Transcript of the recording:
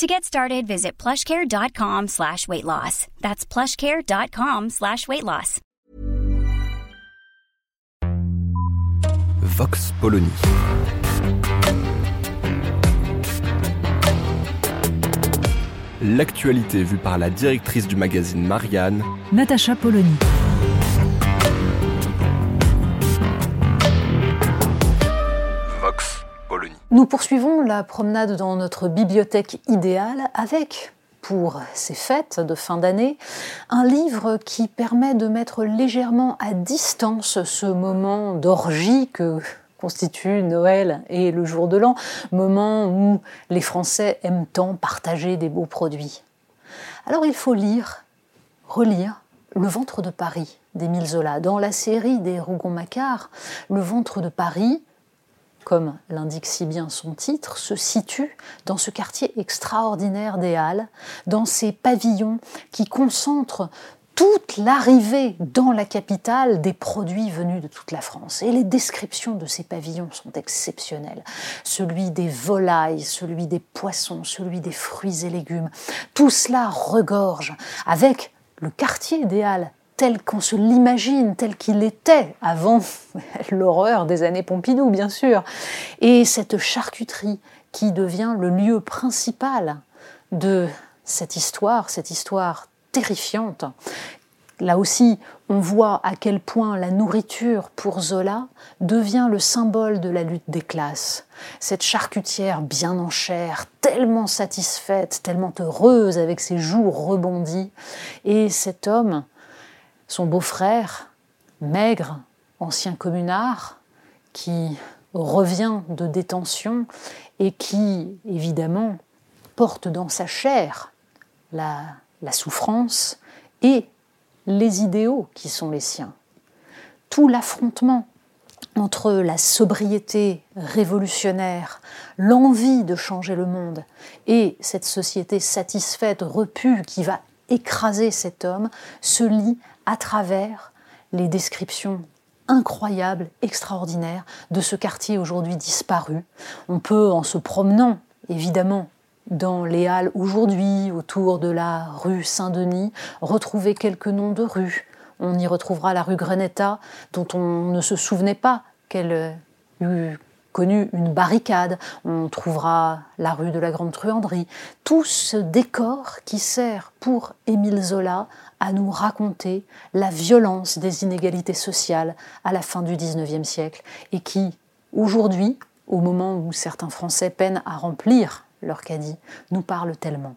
To get started, visit plushcare.com slash weight loss. That's plushcare.com slash weight loss. Vox Polony. L'actualité vue par la directrice du magazine Marianne, Natacha Polony. Nous poursuivons la promenade dans notre bibliothèque idéale avec, pour ces fêtes de fin d'année, un livre qui permet de mettre légèrement à distance ce moment d'orgie que constitue Noël et le jour de l'an, moment où les Français aiment tant partager des beaux produits. Alors il faut lire, relire Le ventre de Paris d'Émile Zola. Dans la série des Rougon-Macquart, Le ventre de Paris, comme l'indique si bien son titre, se situe dans ce quartier extraordinaire des Halles, dans ces pavillons qui concentrent toute l'arrivée dans la capitale des produits venus de toute la France. Et les descriptions de ces pavillons sont exceptionnelles. Celui des volailles, celui des poissons, celui des fruits et légumes. Tout cela regorge avec le quartier des Halles tel qu'on se l'imagine, tel qu'il était avant l'horreur des années Pompidou, bien sûr. Et cette charcuterie qui devient le lieu principal de cette histoire, cette histoire terrifiante. Là aussi, on voit à quel point la nourriture pour Zola devient le symbole de la lutte des classes. Cette charcutière bien en chair, tellement satisfaite, tellement heureuse avec ses joues rebondies, et cet homme, son beau-frère, maigre, ancien communard, qui revient de détention et qui, évidemment, porte dans sa chair la, souffrance et les idéaux qui sont les siens. Tout l'affrontement entre la sobriété révolutionnaire, l'envie de changer le monde et cette société satisfaite, repue, qui va écraser cet homme, se lit à travers les descriptions incroyables, extraordinaires de ce quartier aujourd'hui disparu. On peut, en se promenant, évidemment, dans les halles aujourd'hui, autour de la rue Saint-Denis, retrouver quelques noms de rues. On y retrouvera la rue Grenetta, dont on ne se souvenait pas qu'elle eût connu une barricade. On trouvera la rue de la Grande Truanderie. Tout ce décor qui sert pour Émile Zola à nous raconter la violence des inégalités sociales à la fin du XIXe siècle et qui, aujourd'hui, au moment où certains Français peinent à remplir leur caddie, nous parle tellement.